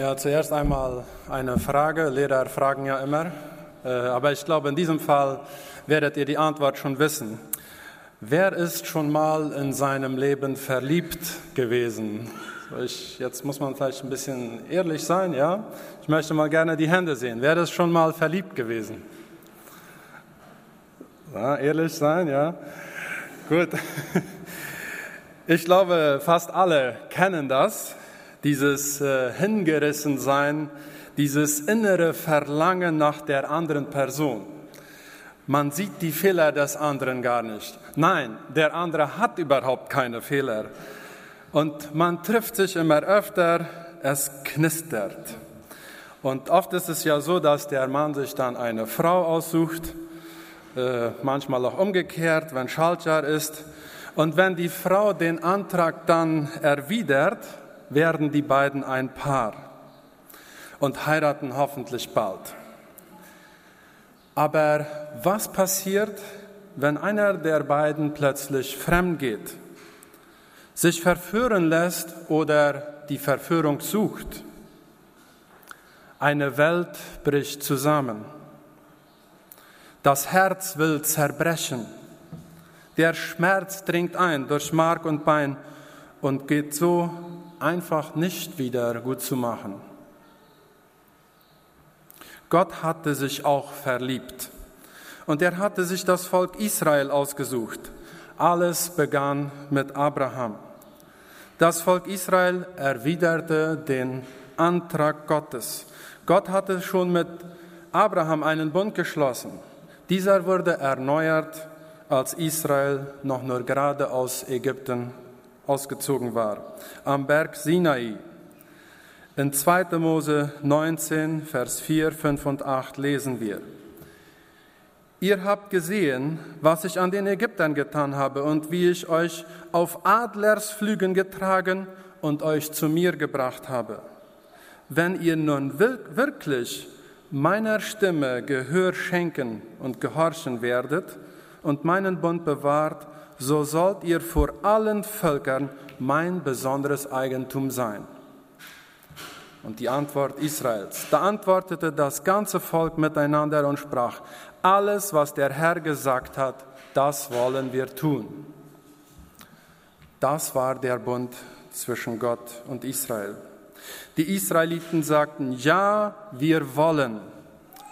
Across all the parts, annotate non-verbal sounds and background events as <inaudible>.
Ja, zuerst einmal eine Frage. Lehrer fragen ja immer, äh, aber ich glaube, in diesem Fall werdet ihr die Antwort schon wissen. Wer ist schon mal in seinem Leben verliebt gewesen? Ich, jetzt muss man vielleicht ein bisschen ehrlich sein, ja? Ich möchte mal gerne die Hände sehen. Wer ist schon mal verliebt gewesen? Ja, ehrlich sein, ja? Gut. <laughs> Ich glaube, fast alle kennen das dieses äh, Hingerissensein, dieses innere Verlangen nach der anderen Person. Man sieht die Fehler des anderen gar nicht. Nein, der andere hat überhaupt keine Fehler. Und man trifft sich immer öfter, es knistert. Und oft ist es ja so, dass der Mann sich dann eine Frau aussucht, äh, manchmal auch umgekehrt, wenn Schaltjahr ist. Und wenn die Frau den Antrag dann erwidert, werden die beiden ein Paar und heiraten hoffentlich bald. Aber was passiert, wenn einer der beiden plötzlich fremd geht, sich verführen lässt oder die Verführung sucht? Eine Welt bricht zusammen. Das Herz will zerbrechen. Der Schmerz dringt ein durch Mark und Bein und geht so einfach nicht wieder gut zu machen. Gott hatte sich auch verliebt und er hatte sich das Volk Israel ausgesucht. Alles begann mit Abraham. Das Volk Israel erwiderte den Antrag Gottes. Gott hatte schon mit Abraham einen Bund geschlossen. Dieser wurde erneuert, als Israel noch nur gerade aus Ägypten ausgezogen war, am Berg Sinai. In 2. Mose 19, Vers 4, 5 und 8 lesen wir. Ihr habt gesehen, was ich an den Ägyptern getan habe und wie ich euch auf Adlersflügen getragen und euch zu mir gebracht habe. Wenn ihr nun wirklich meiner Stimme Gehör schenken und gehorchen werdet und meinen Bund bewahrt, so sollt ihr vor allen Völkern mein besonderes Eigentum sein. Und die Antwort Israels. Da antwortete das ganze Volk miteinander und sprach, alles, was der Herr gesagt hat, das wollen wir tun. Das war der Bund zwischen Gott und Israel. Die Israeliten sagten, ja, wir wollen,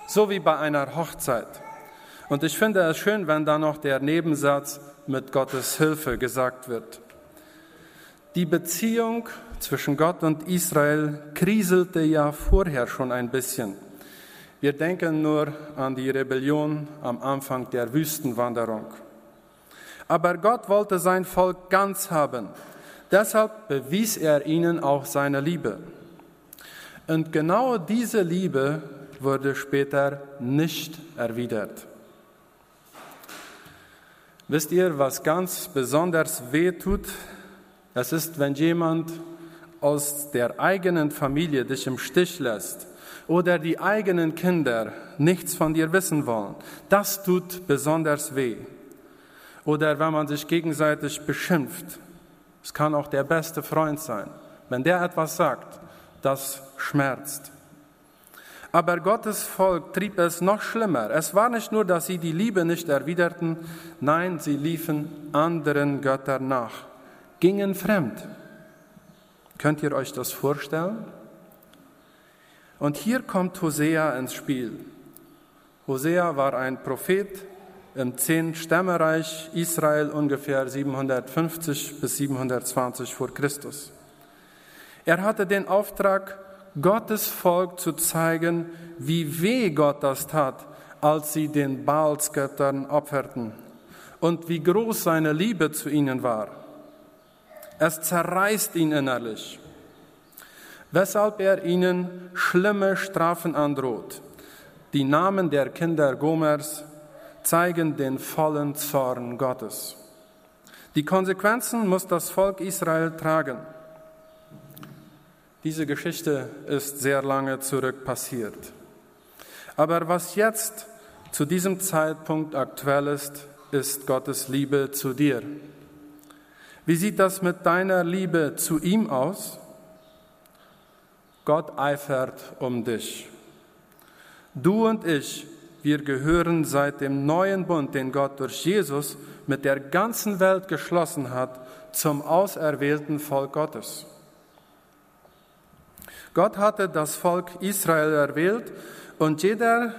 so wie bei einer Hochzeit. Und ich finde es schön, wenn da noch der Nebensatz, mit Gottes Hilfe gesagt wird. Die Beziehung zwischen Gott und Israel kriselte ja vorher schon ein bisschen. Wir denken nur an die Rebellion am Anfang der Wüstenwanderung. Aber Gott wollte sein Volk ganz haben. Deshalb bewies er ihnen auch seine Liebe. Und genau diese Liebe wurde später nicht erwidert. Wisst ihr, was ganz besonders weh tut? Das ist, wenn jemand aus der eigenen Familie dich im Stich lässt oder die eigenen Kinder nichts von dir wissen wollen. Das tut besonders weh. Oder wenn man sich gegenseitig beschimpft. Es kann auch der beste Freund sein. Wenn der etwas sagt, das schmerzt. Aber Gottes Volk trieb es noch schlimmer. Es war nicht nur, dass sie die Liebe nicht erwiderten, nein, sie liefen anderen Göttern nach, gingen fremd. Könnt ihr euch das vorstellen? Und hier kommt Hosea ins Spiel. Hosea war ein Prophet im Zehn-Stämmereich Israel ungefähr 750 bis 720 vor Christus. Er hatte den Auftrag, Gottes Volk zu zeigen, wie weh Gott das tat, als sie den Baalsgöttern opferten und wie groß seine Liebe zu ihnen war. Es zerreißt ihn innerlich, weshalb er ihnen schlimme Strafen androht. Die Namen der Kinder Gomers zeigen den vollen Zorn Gottes. Die Konsequenzen muss das Volk Israel tragen. Diese Geschichte ist sehr lange zurück passiert. Aber was jetzt zu diesem Zeitpunkt aktuell ist, ist Gottes Liebe zu dir. Wie sieht das mit deiner Liebe zu ihm aus? Gott eifert um dich. Du und ich, wir gehören seit dem neuen Bund, den Gott durch Jesus mit der ganzen Welt geschlossen hat, zum auserwählten Volk Gottes. Gott hatte das Volk Israel erwählt und jeder,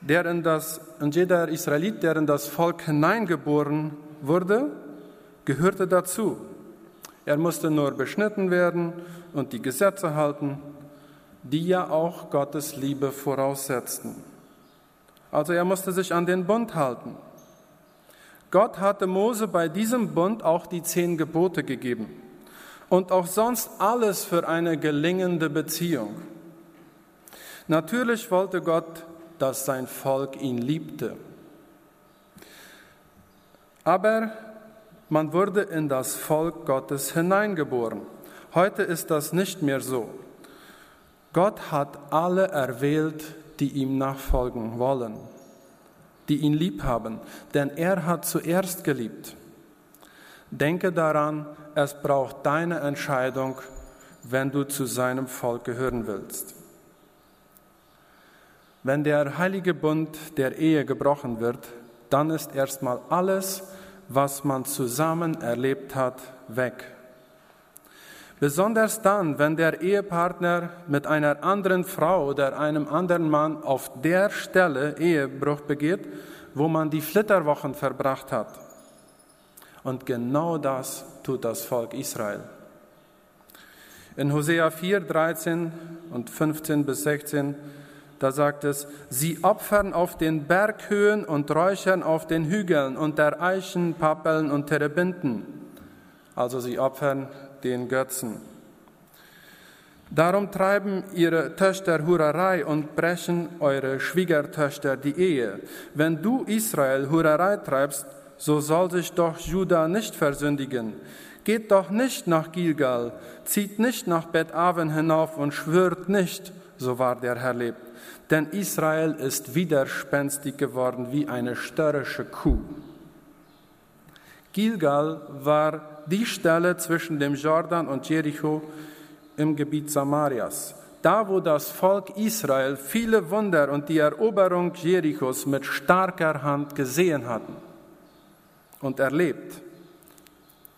der in das, und jeder Israelit, der in das Volk hineingeboren wurde, gehörte dazu. Er musste nur beschnitten werden und die Gesetze halten, die ja auch Gottes Liebe voraussetzten. Also er musste sich an den Bund halten. Gott hatte Mose bei diesem Bund auch die zehn Gebote gegeben und auch sonst alles für eine gelingende Beziehung. Natürlich wollte Gott, dass sein Volk ihn liebte. Aber man wurde in das Volk Gottes hineingeboren. Heute ist das nicht mehr so. Gott hat alle erwählt, die ihm nachfolgen wollen, die ihn lieb haben, denn er hat zuerst geliebt. Denke daran, es braucht deine Entscheidung, wenn du zu seinem Volk gehören willst. Wenn der heilige Bund der Ehe gebrochen wird, dann ist erstmal alles, was man zusammen erlebt hat, weg. Besonders dann, wenn der Ehepartner mit einer anderen Frau oder einem anderen Mann auf der Stelle Ehebruch begeht, wo man die Flitterwochen verbracht hat. Und genau das tut das Volk Israel. In Hosea 4, 13 und 15 bis 16, da sagt es, sie opfern auf den Berghöhen und räuchern auf den Hügeln unter Eichen, Pappeln und Terebinten. Also sie opfern den Götzen. Darum treiben ihre Töchter Hurerei und brechen eure Schwiegertöchter die Ehe. Wenn du Israel Hurerei treibst, so soll sich doch Juda nicht versündigen. Geht doch nicht nach Gilgal, zieht nicht nach Bet-Aven hinauf und schwört nicht, so wahr der Herr lebt. Denn Israel ist widerspenstig geworden wie eine störrische Kuh. Gilgal war die Stelle zwischen dem Jordan und Jericho im Gebiet Samarias. Da, wo das Volk Israel viele Wunder und die Eroberung Jerichos mit starker Hand gesehen hatten und erlebt.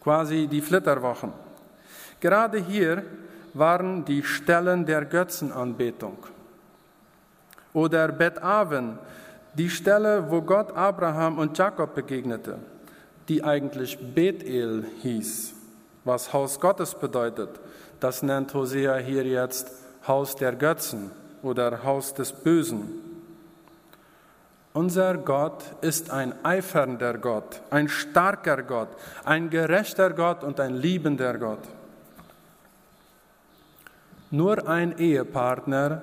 Quasi die Flitterwochen. Gerade hier waren die Stellen der Götzenanbetung. Oder Bet-Aven, die Stelle, wo Gott Abraham und Jakob begegnete die eigentlich Bethel hieß, was Haus Gottes bedeutet. Das nennt Hosea hier jetzt Haus der Götzen oder Haus des Bösen. Unser Gott ist ein eifernder Gott, ein starker Gott, ein gerechter Gott und ein liebender Gott. Nur ein Ehepartner,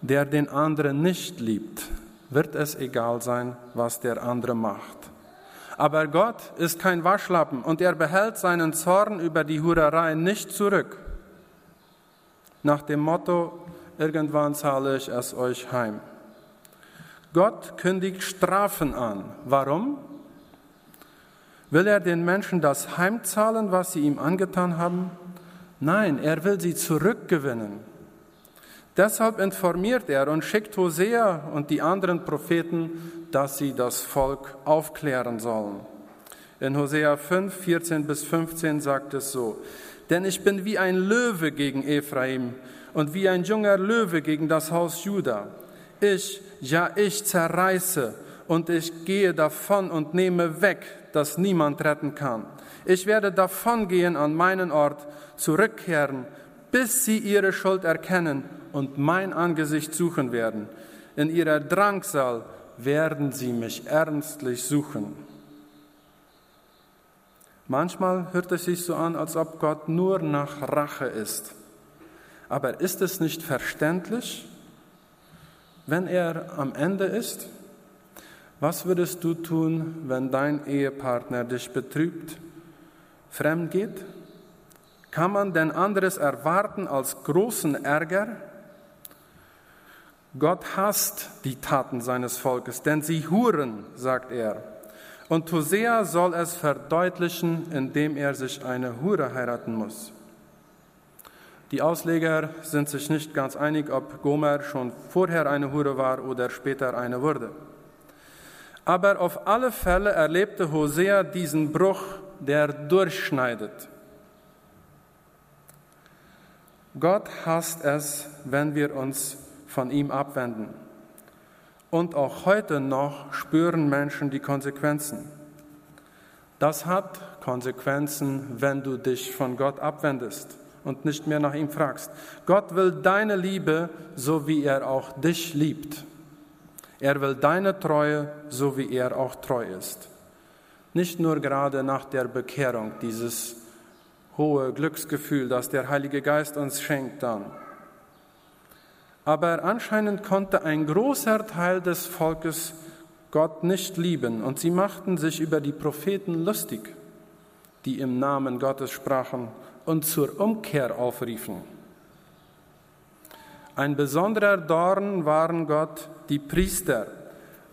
der den anderen nicht liebt, wird es egal sein, was der andere macht. Aber Gott ist kein Waschlappen und er behält seinen Zorn über die Hurerei nicht zurück. Nach dem Motto, irgendwann zahle ich es euch heim. Gott kündigt Strafen an. Warum? Will er den Menschen das heimzahlen, was sie ihm angetan haben? Nein, er will sie zurückgewinnen. Deshalb informiert er und schickt Hosea und die anderen Propheten, dass sie das Volk aufklären sollen. In Hosea 5, 14 bis 15 sagt es so, denn ich bin wie ein Löwe gegen Ephraim und wie ein junger Löwe gegen das Haus Juda. Ich, ja ich zerreiße und ich gehe davon und nehme weg, dass niemand retten kann. Ich werde davongehen an meinen Ort, zurückkehren, bis sie ihre Schuld erkennen und mein Angesicht suchen werden. In ihrer Drangsal werden sie mich ernstlich suchen. Manchmal hört es sich so an, als ob Gott nur nach Rache ist. Aber ist es nicht verständlich, wenn er am Ende ist? Was würdest du tun, wenn dein Ehepartner dich betrübt, fremd geht? Kann man denn anderes erwarten als großen Ärger? Gott hasst die Taten seines Volkes, denn sie huren, sagt er. Und Hosea soll es verdeutlichen, indem er sich eine Hure heiraten muss. Die Ausleger sind sich nicht ganz einig, ob Gomer schon vorher eine Hure war oder später eine wurde. Aber auf alle Fälle erlebte Hosea diesen Bruch, der durchschneidet. Gott hasst es, wenn wir uns von ihm abwenden. Und auch heute noch spüren Menschen die Konsequenzen. Das hat Konsequenzen, wenn du dich von Gott abwendest und nicht mehr nach ihm fragst. Gott will deine Liebe, so wie er auch dich liebt. Er will deine Treue, so wie er auch treu ist. Nicht nur gerade nach der Bekehrung, dieses hohe Glücksgefühl, das der Heilige Geist uns schenkt dann. Aber anscheinend konnte ein großer Teil des Volkes Gott nicht lieben und sie machten sich über die Propheten lustig, die im Namen Gottes sprachen und zur Umkehr aufriefen. Ein besonderer Dorn waren Gott die Priester,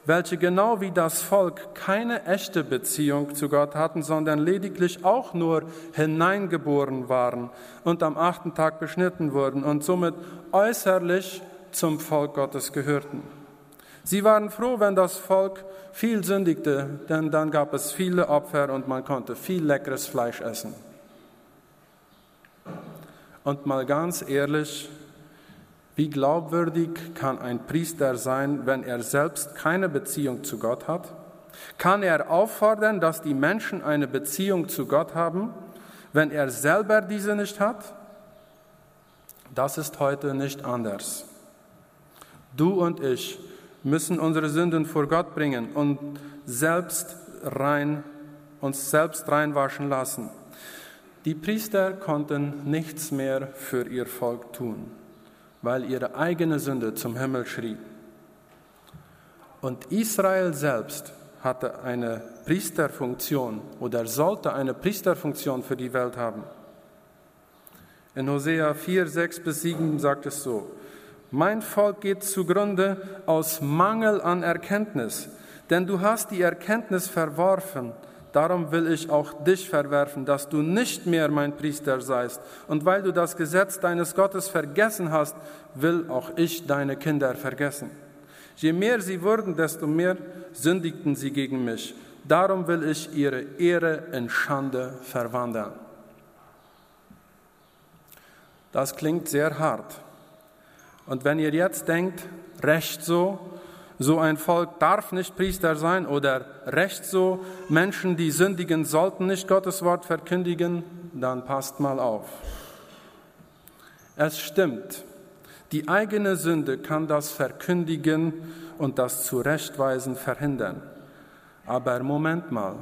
welche genau wie das Volk keine echte Beziehung zu Gott hatten, sondern lediglich auch nur hineingeboren waren und am achten Tag beschnitten wurden und somit äußerlich zum Volk Gottes gehörten. Sie waren froh, wenn das Volk viel sündigte, denn dann gab es viele Opfer und man konnte viel leckeres Fleisch essen. Und mal ganz ehrlich, wie glaubwürdig kann ein Priester sein, wenn er selbst keine Beziehung zu Gott hat? Kann er auffordern, dass die Menschen eine Beziehung zu Gott haben, wenn er selber diese nicht hat? Das ist heute nicht anders. Du und ich müssen unsere Sünden vor Gott bringen und selbst rein, uns selbst reinwaschen lassen. Die Priester konnten nichts mehr für ihr Volk tun, weil ihre eigene Sünde zum Himmel schrie. Und Israel selbst hatte eine Priesterfunktion oder sollte eine Priesterfunktion für die Welt haben. In Hosea 4, 6 bis 7 sagt es so, mein Volk geht zugrunde aus Mangel an Erkenntnis, denn du hast die Erkenntnis verworfen Darum will ich auch dich verwerfen, dass du nicht mehr mein Priester seist. Und weil du das Gesetz deines Gottes vergessen hast, will auch ich deine Kinder vergessen. Je mehr sie wurden, desto mehr sündigten sie gegen mich. Darum will ich ihre Ehre in Schande verwandeln. Das klingt sehr hart. Und wenn ihr jetzt denkt, recht so, so ein Volk darf nicht Priester sein oder recht so, Menschen, die sündigen, sollten nicht Gottes Wort verkündigen, dann passt mal auf. Es stimmt, die eigene Sünde kann das Verkündigen und das Zurechtweisen verhindern. Aber Moment mal,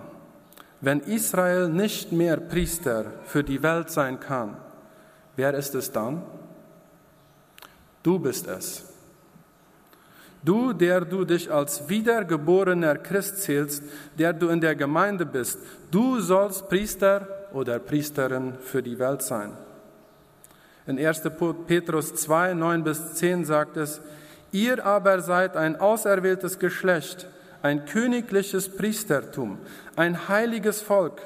wenn Israel nicht mehr Priester für die Welt sein kann, wer ist es dann? Du bist es. Du, der du dich als wiedergeborener Christ zählst, der du in der Gemeinde bist, du sollst Priester oder Priesterin für die Welt sein. In 1. Petrus 2, 9 bis 10 sagt es, ihr aber seid ein auserwähltes Geschlecht, ein königliches Priestertum, ein heiliges Volk,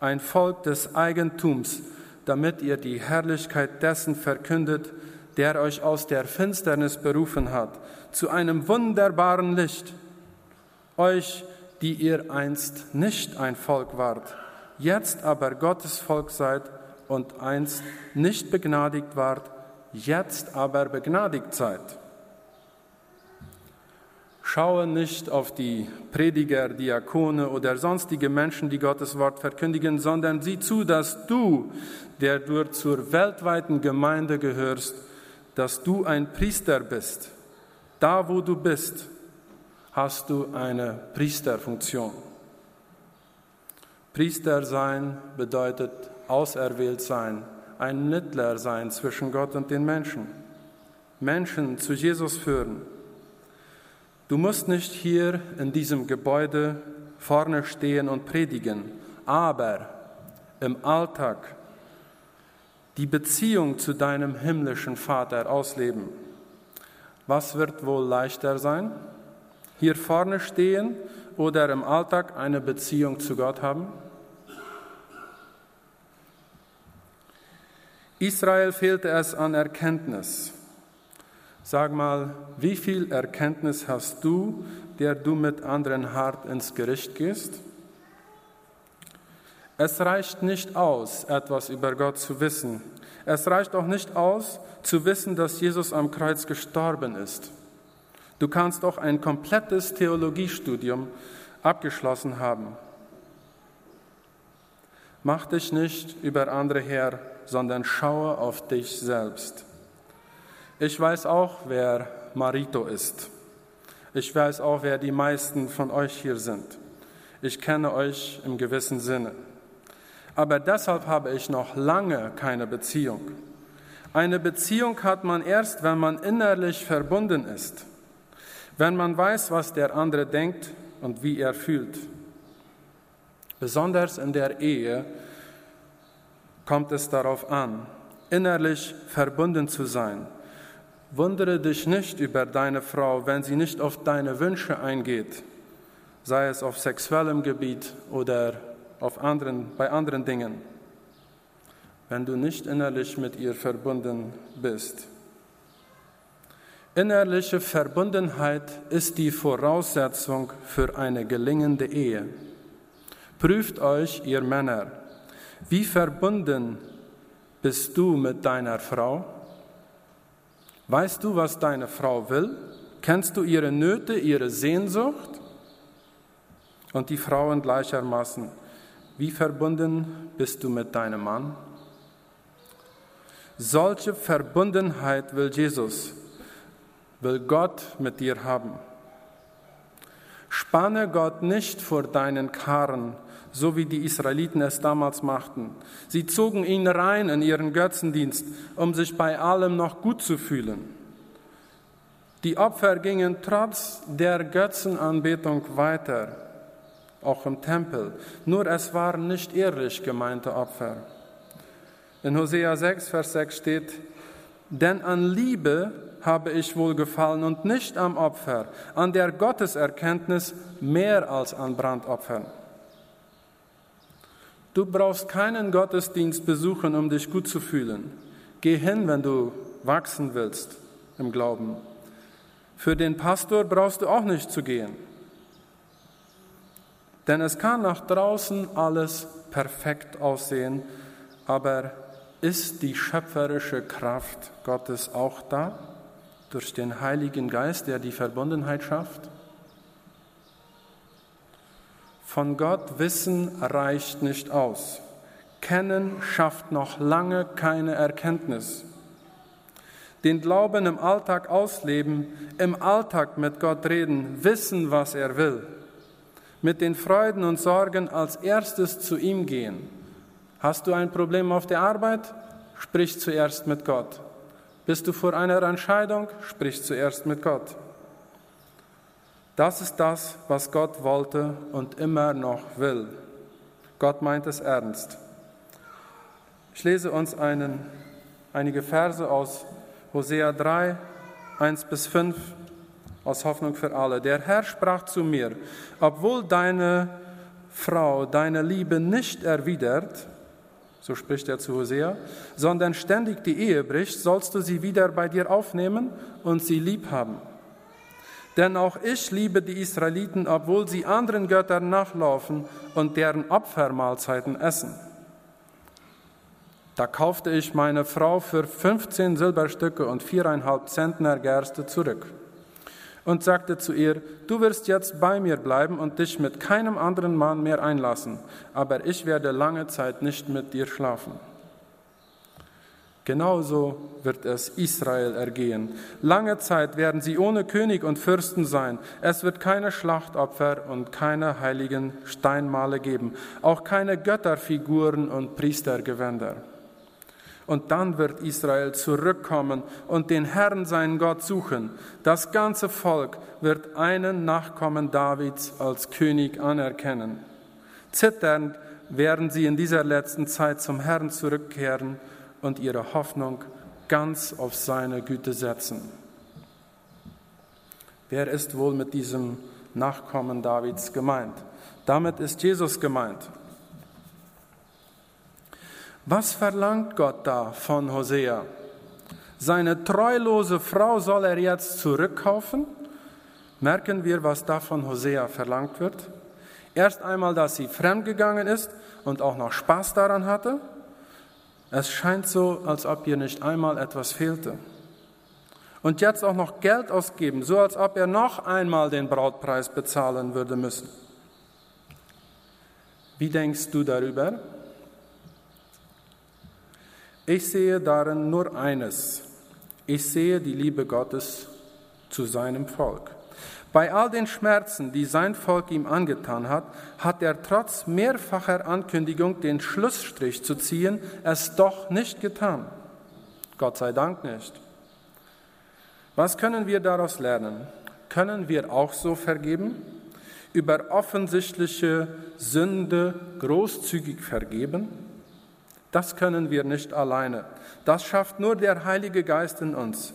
ein Volk des Eigentums, damit ihr die Herrlichkeit dessen verkündet, der euch aus der Finsternis berufen hat zu einem wunderbaren Licht. Euch, die ihr einst nicht ein Volk wart, jetzt aber Gottes Volk seid und einst nicht begnadigt wart, jetzt aber begnadigt seid. Schaue nicht auf die Prediger, Diakone oder sonstige Menschen, die Gottes Wort verkündigen, sondern sieh zu, dass du, der du zur weltweiten Gemeinde gehörst, dass du ein Priester bist da, wo du bist, hast du eine Priesterfunktion. Priester sein bedeutet auserwählt sein, ein Mittler sein zwischen Gott und den Menschen. Menschen zu Jesus führen. Du musst nicht hier in diesem Gebäude vorne stehen und predigen, aber im Alltag die Beziehung zu deinem himmlischen Vater ausleben. Was wird wohl leichter sein? Hier vorne stehen oder im Alltag eine Beziehung zu Gott haben? Israel fehlte es an Erkenntnis. Sag mal, wie viel Erkenntnis hast du, der du mit anderen hart ins Gericht gehst? Es reicht nicht aus, etwas über Gott zu wissen. Es reicht auch nicht aus, zu wissen, dass Jesus am Kreuz gestorben ist. Du kannst auch ein komplettes Theologiestudium abgeschlossen haben. Mach dich nicht über andere her, sondern schaue auf dich selbst. Ich weiß auch, wer Marito ist. Ich weiß auch, wer die meisten von euch hier sind. Ich kenne euch im gewissen Sinne aber deshalb habe ich noch lange keine Beziehung. Eine Beziehung hat man erst, wenn man innerlich verbunden ist, wenn man weiß, was der andere denkt und wie er fühlt. Besonders in der Ehe kommt es darauf an, innerlich verbunden zu sein. Wundere dich nicht über deine Frau, wenn sie nicht auf deine Wünsche eingeht, sei es auf sexuellem Gebiet oder auf anderen, bei anderen Dingen, wenn du nicht innerlich mit ihr verbunden bist. Innerliche Verbundenheit ist die Voraussetzung für eine gelingende Ehe. Prüft euch, ihr Männer, wie verbunden bist du mit deiner Frau? Weißt du, was deine Frau will? Kennst du ihre Nöte, ihre Sehnsucht? Und die Frauen gleichermaßen. Wie verbunden bist du mit deinem Mann? Solche Verbundenheit will Jesus, will Gott mit dir haben. Spanne Gott nicht vor deinen Karren, so wie die Israeliten es damals machten. Sie zogen ihn rein in ihren Götzendienst, um sich bei allem noch gut zu fühlen. Die Opfer gingen trotz der Götzenanbetung weiter auch im Tempel. Nur es waren nicht ehrlich gemeinte Opfer. In Hosea 6, Vers 6 steht, denn an Liebe habe ich wohl gefallen und nicht am Opfer, an der Gotteserkenntnis mehr als an Brandopfern. Du brauchst keinen Gottesdienst besuchen, um dich gut zu fühlen. Geh hin, wenn du wachsen willst im Glauben. Für den Pastor brauchst du auch nicht zu gehen. Denn es kann nach draußen alles perfekt aussehen, aber ist die schöpferische Kraft Gottes auch da durch den Heiligen Geist, der die Verbundenheit schafft? Von Gott wissen reicht nicht aus. Kennen schafft noch lange keine Erkenntnis. Den Glauben im Alltag ausleben, im Alltag mit Gott reden, wissen, was er will mit den Freuden und Sorgen als erstes zu ihm gehen. Hast du ein Problem auf der Arbeit? Sprich zuerst mit Gott. Bist du vor einer Entscheidung? Sprich zuerst mit Gott. Das ist das, was Gott wollte und immer noch will. Gott meint es ernst. Ich lese uns einen, einige Verse aus Hosea 3, 1 bis 5 aus Hoffnung für alle. Der Herr sprach zu mir, obwohl deine Frau deine Liebe nicht erwidert, so spricht er zu Hosea, sondern ständig die Ehe bricht, sollst du sie wieder bei dir aufnehmen und sie lieb haben. Denn auch ich liebe die Israeliten, obwohl sie anderen Göttern nachlaufen und deren Opfermahlzeiten essen. Da kaufte ich meine Frau für 15 Silberstücke und viereinhalb Zentner Gerste zurück und sagte zu ihr, du wirst jetzt bei mir bleiben und dich mit keinem anderen Mann mehr einlassen, aber ich werde lange Zeit nicht mit dir schlafen. Genauso wird es Israel ergehen. Lange Zeit werden sie ohne König und Fürsten sein. Es wird keine Schlachtopfer und keine heiligen Steinmale geben, auch keine Götterfiguren und Priestergewänder. Und dann wird Israel zurückkommen und den Herrn, seinen Gott, suchen. Das ganze Volk wird einen Nachkommen Davids als König anerkennen. Zitternd werden sie in dieser letzten Zeit zum Herrn zurückkehren und ihre Hoffnung ganz auf seine Güte setzen. Wer ist wohl mit diesem Nachkommen Davids gemeint? Damit ist Jesus gemeint. Was verlangt Gott da von Hosea? Seine treulose Frau soll er jetzt zurückkaufen? Merken wir, was da von Hosea verlangt wird? Erst einmal, dass sie fremdgegangen ist und auch noch Spaß daran hatte. Es scheint so, als ob ihr nicht einmal etwas fehlte. Und jetzt auch noch Geld ausgeben, so als ob er noch einmal den Brautpreis bezahlen würde müssen. Wie denkst du darüber? Ich sehe darin nur eines. Ich sehe die Liebe Gottes zu seinem Volk. Bei all den Schmerzen, die sein Volk ihm angetan hat, hat er trotz mehrfacher Ankündigung, den Schlussstrich zu ziehen, es doch nicht getan. Gott sei Dank nicht. Was können wir daraus lernen? Können wir auch so vergeben? Über offensichtliche Sünde großzügig vergeben? Das können wir nicht alleine. Das schafft nur der Heilige Geist in uns.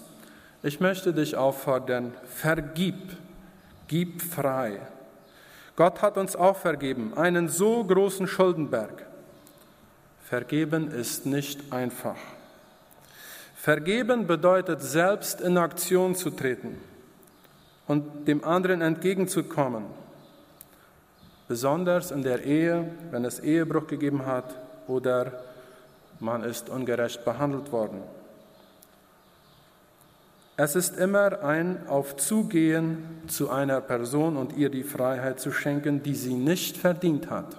Ich möchte dich auffordern, vergib, gib frei. Gott hat uns auch vergeben, einen so großen Schuldenberg. Vergeben ist nicht einfach. Vergeben bedeutet, selbst in Aktion zu treten und dem anderen entgegenzukommen. Besonders in der Ehe, wenn es Ehebruch gegeben hat oder man ist ungerecht behandelt worden. Es ist immer ein Aufzugehen zu einer Person und ihr die Freiheit zu schenken, die sie nicht verdient hat.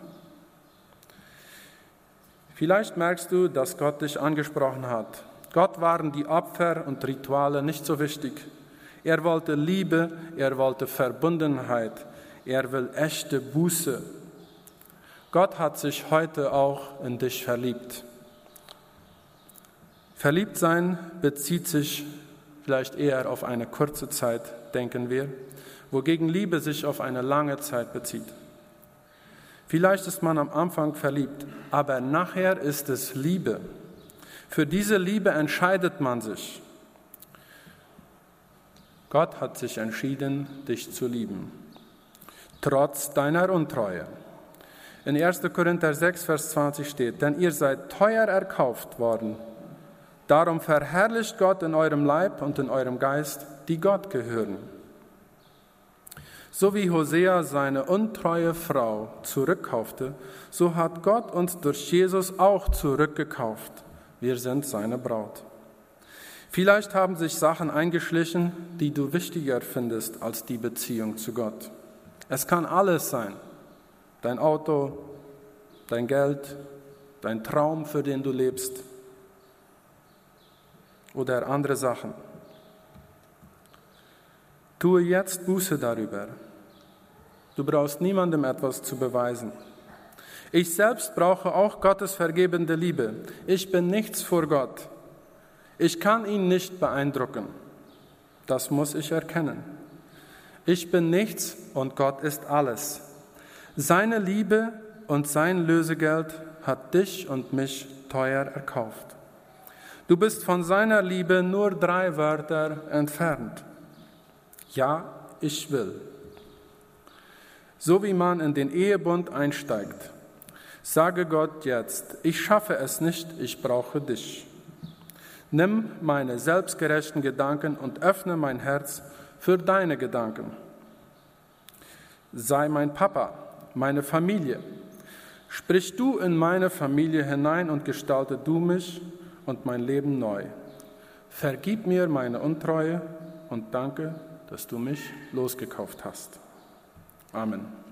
Vielleicht merkst du, dass Gott dich angesprochen hat. Gott waren die Opfer und Rituale nicht so wichtig. Er wollte Liebe, er wollte Verbundenheit, er will echte Buße. Gott hat sich heute auch in dich verliebt. Verliebt sein bezieht sich vielleicht eher auf eine kurze Zeit, denken wir, wogegen Liebe sich auf eine lange Zeit bezieht. Vielleicht ist man am Anfang verliebt, aber nachher ist es Liebe. Für diese Liebe entscheidet man sich. Gott hat sich entschieden, dich zu lieben, trotz deiner Untreue. In 1. Korinther 6, Vers 20 steht, denn ihr seid teuer erkauft worden Darum verherrlicht Gott in eurem Leib und in eurem Geist, die Gott gehören. So wie Hosea seine untreue Frau zurückkaufte, so hat Gott uns durch Jesus auch zurückgekauft. Wir sind seine Braut. Vielleicht haben sich Sachen eingeschlichen, die du wichtiger findest als die Beziehung zu Gott. Es kann alles sein. Dein Auto, dein Geld, dein Traum, für den du lebst, oder andere Sachen. Tue jetzt Buße darüber. Du brauchst niemandem etwas zu beweisen. Ich selbst brauche auch Gottes vergebende Liebe. Ich bin nichts vor Gott. Ich kann ihn nicht beeindrucken. Das muss ich erkennen. Ich bin nichts und Gott ist alles. Seine Liebe und sein Lösegeld hat dich und mich teuer erkauft. Du bist von seiner Liebe nur drei Wörter entfernt. Ja, ich will. So wie man in den Ehebund einsteigt, sage Gott jetzt, ich schaffe es nicht, ich brauche dich. Nimm meine selbstgerechten Gedanken und öffne mein Herz für deine Gedanken. Sei mein Papa, meine Familie. Sprich du in meine Familie hinein und gestalte du mich und mein Leben neu. Vergib mir meine Untreue und danke, dass du mich losgekauft hast. Amen.